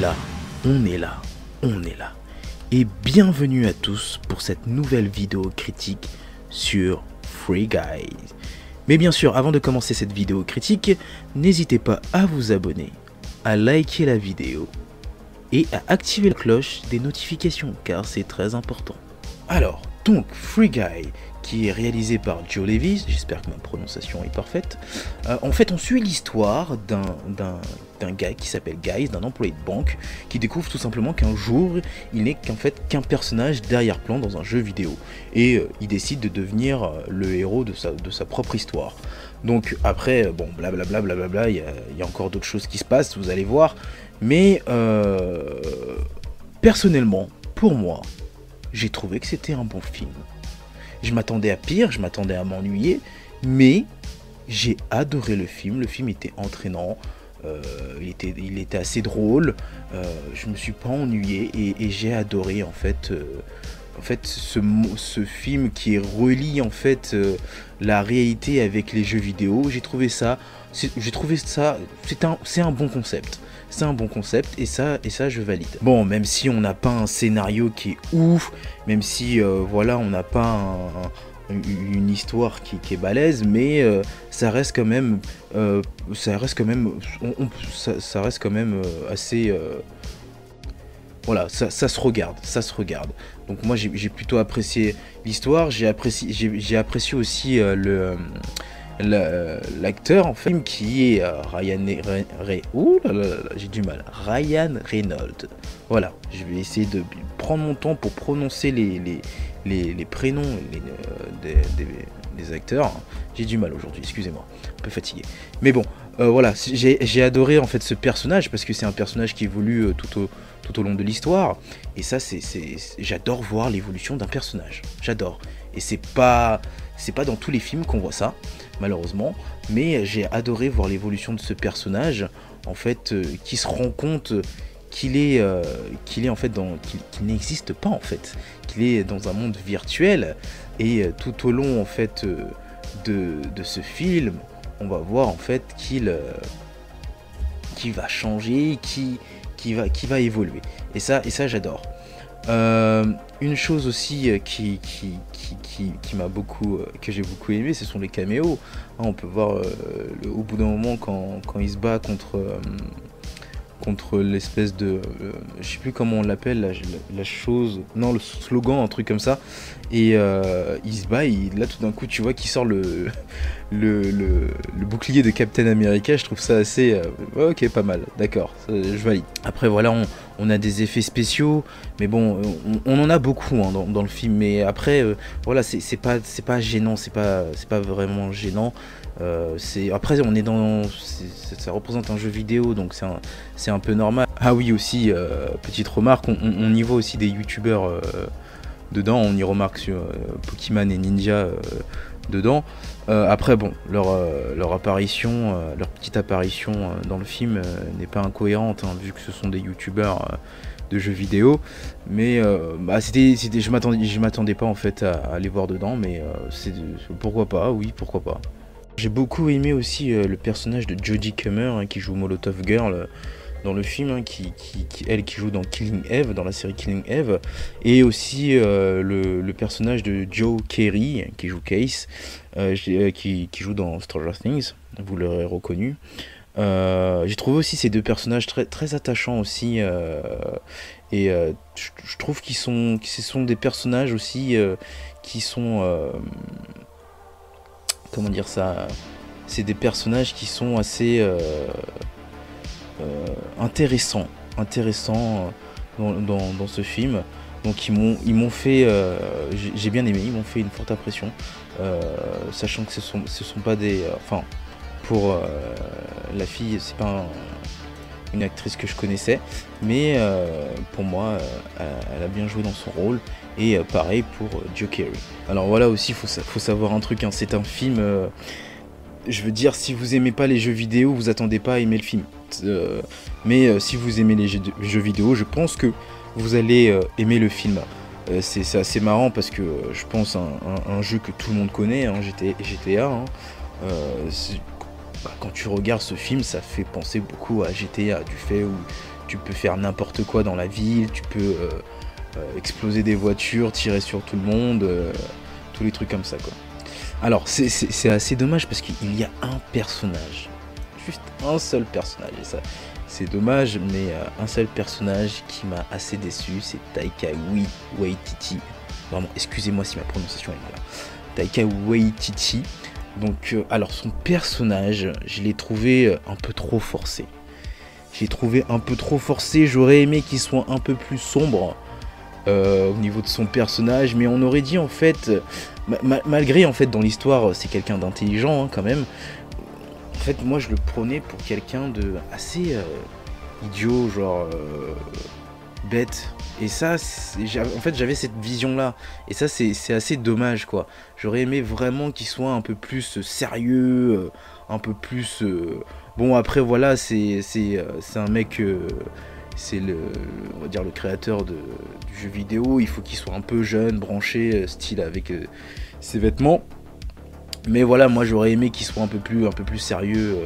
là, on est là, on est là. Et bienvenue à tous pour cette nouvelle vidéo critique sur Free Guys. Mais bien sûr, avant de commencer cette vidéo critique, n'hésitez pas à vous abonner, à liker la vidéo et à activer la cloche des notifications car c'est très important. Alors, donc Free Guy, qui est réalisé par Joe Levis, j'espère que ma prononciation est parfaite. Euh, en fait, on suit l'histoire d'un gars qui s'appelle Guy, d'un employé de banque, qui découvre tout simplement qu'un jour, il n'est qu'en fait qu'un personnage derrière-plan dans un jeu vidéo. Et euh, il décide de devenir euh, le héros de sa, de sa propre histoire. Donc après, bon, blablabla, blablabla, il y, a encore d'autres choses qui se passent, vous allez voir. Mais personnellement, pour moi, j'ai trouvé que c'était un bon film. Je m'attendais à pire, je m'attendais à m'ennuyer, mais j'ai adoré le film. Le film était entraînant, euh, il, était, il était assez drôle. Euh, je me suis pas ennuyé et, j'ai adoré en fait. Euh, en fait, ce, film qui relie en fait la réalité avec les jeux vidéo, j'ai trouvé ça, j'ai trouvé ça, c'est un, un bon concept c'est un bon concept et ça, et ça je valide. Bon, même si on n'a pas un scénario qui est ouf, même si euh, voilà, on n'a pas une histoire qui, est balèze, mais euh, ça reste quand même, euh, ça reste quand même, ça, reste quand même assez voilà, ça, se regarde, ça se regarde. Donc moi j'ai plutôt apprécié l'histoire, j'ai apprécié, j'ai apprécié aussi le, l'acteur en fait qui est euh, Ryan j'ai du mal. Ryan Reynolds. Voilà je vais essayer de prendre mon temps pour prononcer les, les, les, prénoms euh, des, acteurs. J'ai du mal aujourd'hui excusez-moi. Un peu fatigué. Mais bon euh, voilà j'ai adoré en fait ce personnage parce que c'est un personnage qui évolue tout au, tout au long de l'histoire et ça c'est j'adore voir l'évolution d'un personnage j'adore et c'est pas c'est pas dans tous les films qu'on voit ça malheureusement. Mais j'ai adoré voir l'évolution de ce personnage, en fait, euh, qui se rend compte qu'il est, euh, qu'il en fait dans, qu'il n'existe pas en fait, qu'il est dans un monde virtuel. Et euh, tout au long en fait de, ce film, on va voir en fait qu'il, qui va changer, qui, va, évoluer. Et ça, et ça j'adore. Euh, une chose aussi euh, qui, m'a beaucoup, euh, que j'ai beaucoup aimé, ce sont les caméos. Hein, on peut voir au bout d'un moment quand, il se bat contre, contre l'espèce de, je sais plus comment on l'appelle, la, chose, non le slogan, un truc comme ça. Et il se bat, et là tout d'un coup tu vois qu'il sort le, le, bouclier de Captain America. Je trouve ça assez, ok pas mal, d'accord, je valide. Après voilà, on, on a des effets spéciaux, mais bon, on, en a beaucoup hein, dans, le film. Mais après, euh, voilà, c'est pas, c'est pas gênant, c'est pas, c'est pas vraiment gênant. Euh, après, on est dans, ça représente un jeu vidéo, donc c'est un, un peu normal. Ah oui, aussi euh, petite remarque, on, y voit aussi des youtubeurs dedans. On y remarque sur Pokémon et Ninja dedans. après, bon, leur, leur apparition, leur petite apparition dans le film n'est pas incohérente, hein, vu que ce sont des youtubeurs de jeux vidéo. Mais bah, c'était, je m'attendais, m'attendais pas en fait à, aller voir dedans, mais c'est pourquoi pas, oui, pourquoi pas. J'ai beaucoup aimé aussi le personnage de Jodie Comer hein, qui joue Molotov Girl dans le film, hein, qui, elle qui joue dans Killing Eve, dans la série Killing Eve, et aussi euh, le, personnage de Joe Kerry, qui joue Case, euh, euh, qui, joue dans Stranger Things, vous l'aurez reconnu. J'ai trouvé aussi ces deux personnages très, attachants aussi, et je, trouve qu'ils sont, sont des personnages aussi qui sont, comment dire ça, c'est des personnages qui sont assez euh, intéressant, intéressant euh, dans, ce film. Donc ils m'ont ils m'ont fait, euh, j'ai bien aimé, ils m'ont fait une forte impression, sachant que ce sont ce sont pas des, enfin pour la fille c'est pas une actrice que je connaissais, mais pour moi elle a bien joué dans son rôle et pareil pour Joe Carey. Alors voilà aussi faut, faut savoir un truc, hein, c'est un film je veux dire, si vous aimez pas les jeux vidéo, vous attendez pas à aimer le film. Euh, mais euh, si vous aimez les jeux, vidéo, je pense que vous allez euh, aimer le film. c'est assez marrant parce que je pense un, jeu que tout le monde connaît, hein, GTA. Bah, quand tu regardes ce film, ça fait penser beaucoup à GTA, du fait où tu peux faire n'importe quoi dans la ville, tu peux euh, euh, exploser des voitures, tirer sur tout le monde, euh, tous les trucs comme ça quoi. Alors c'est assez dommage parce qu'il y a un personnage, juste un seul personnage, et ça c'est dommage, mais un seul personnage qui m'a assez déçu, c'est Taika Waititi. Vraiment, excusez-moi si ma prononciation est mal. Taika Waititi. Donc, alors son personnage, je l'ai trouvé un peu trop forcé. J'ai trouvé un peu trop forcé. J'aurais aimé qu'il soit un peu plus sombre euh, au niveau de son personnage, mais on aurait dit en fait, malgré en fait dans l'histoire c'est quelqu'un d'intelligent hein, quand même. En fait, moi je le prenais pour quelqu'un de assez euh, idiot, genre euh, bête. Et ça, en fait, j'avais cette vision-là. Et ça, c'est assez dommage, quoi. J'aurais aimé vraiment qu'il soit un peu plus sérieux, un peu plus Bon, après, voilà, c'est euh, un mec. Euh, c'est le, on va dire le créateur de, du jeu vidéo. Il faut qu'il soit un peu jeune, branché, euh, style avec ses vêtements. Mais voilà, moi j'aurais aimé qu'il soit un peu plus, un peu plus sérieux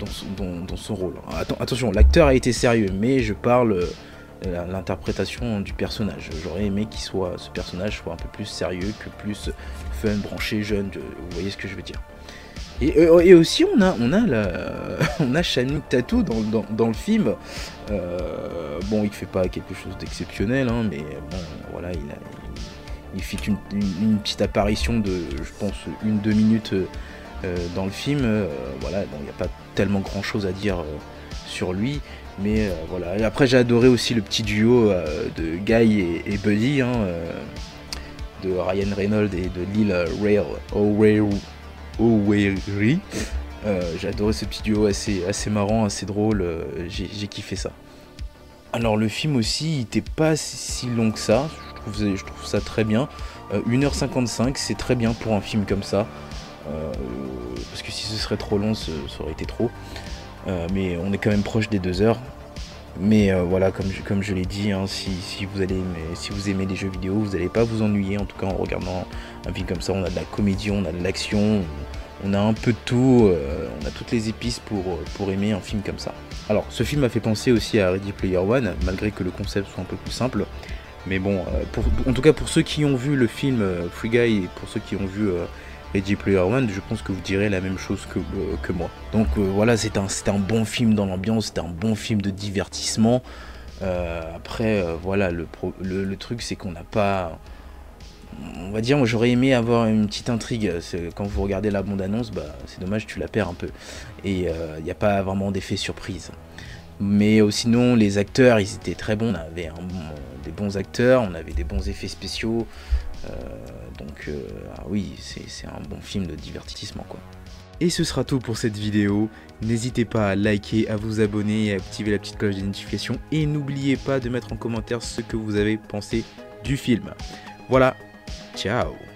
dans, son, rôle. attention, l'acteur a été sérieux, mais je parle l'interprétation du personnage. J'aurais aimé qu'il soit, ce personnage soit un peu plus sérieux que plus fun, branché, jeune. Vous voyez ce que je veux dire. Euh, et, aussi, on a, on a, la, on a Channing Tattoo dans, le film. Euh, bon, il fait pas quelque chose d'exceptionnel, hein, mais bon, voilà, il, il, fait une, petite apparition de, je pense, une, deux minutes euh, dans le film. voilà, il n'y a pas tellement grand chose à dire sur lui. Mais voilà. Et après, j'ai adoré aussi le petit duo de Guy et, Buddy, hein, de Ryan Reynolds et de Lil Oweri. Euh, j'ai adoré ce petit duo assez, marrant, assez drôle, euh, j'ai kiffé ça. Alors le film aussi, il était pas si long que ça, je trouve, je trouve ça très bien. 1h55, euh, c'est très bien pour un film comme ça. Parce que si ce serait trop long, ça, aurait été trop. mais on est quand même proche des 2 heures. Mais voilà, comme je, l'ai dit, hein, si, vous allez si vous aimez les jeux vidéo, vous n'allez pas vous ennuyer en tout cas en regardant un film comme ça. On a de la comédie, on a de l'action, on a un peu de tout, euh, on a toutes les épices pour, euh, aimer un film comme ça. Alors, ce film m'a fait penser aussi à Ready Player One, malgré que le concept soit un peu plus simple. Mais bon, euh, en tout cas pour ceux qui ont vu le film Free Guy et pour ceux qui ont vu Ready Player One, je pense que vous direz la même chose que, que moi. Donc voilà, c'est un, bon film dans l'ambiance, c'est un bon film de divertissement. après, voilà, le, truc c'est qu'on n'a pas on va dire, j'aurais aimé avoir une petite intrigue. Quand vous regardez la bande-annonce, bah, c'est dommage, tu la perds un peu. Et il euh, n'y a pas vraiment d'effet surprise. Mais euh, sinon, les acteurs, ils étaient très bons. On avait des bons acteurs, on avait des bons effets spéciaux. Euh, donc, ah oui, c'est un bon film de divertissement, quoi. Et ce sera tout pour cette vidéo. N'hésitez pas à liker, à vous abonner et à activer la petite cloche d'identification. Et n'oubliez pas de mettre en commentaire ce que vous avez pensé du film. Voilà, Tchau!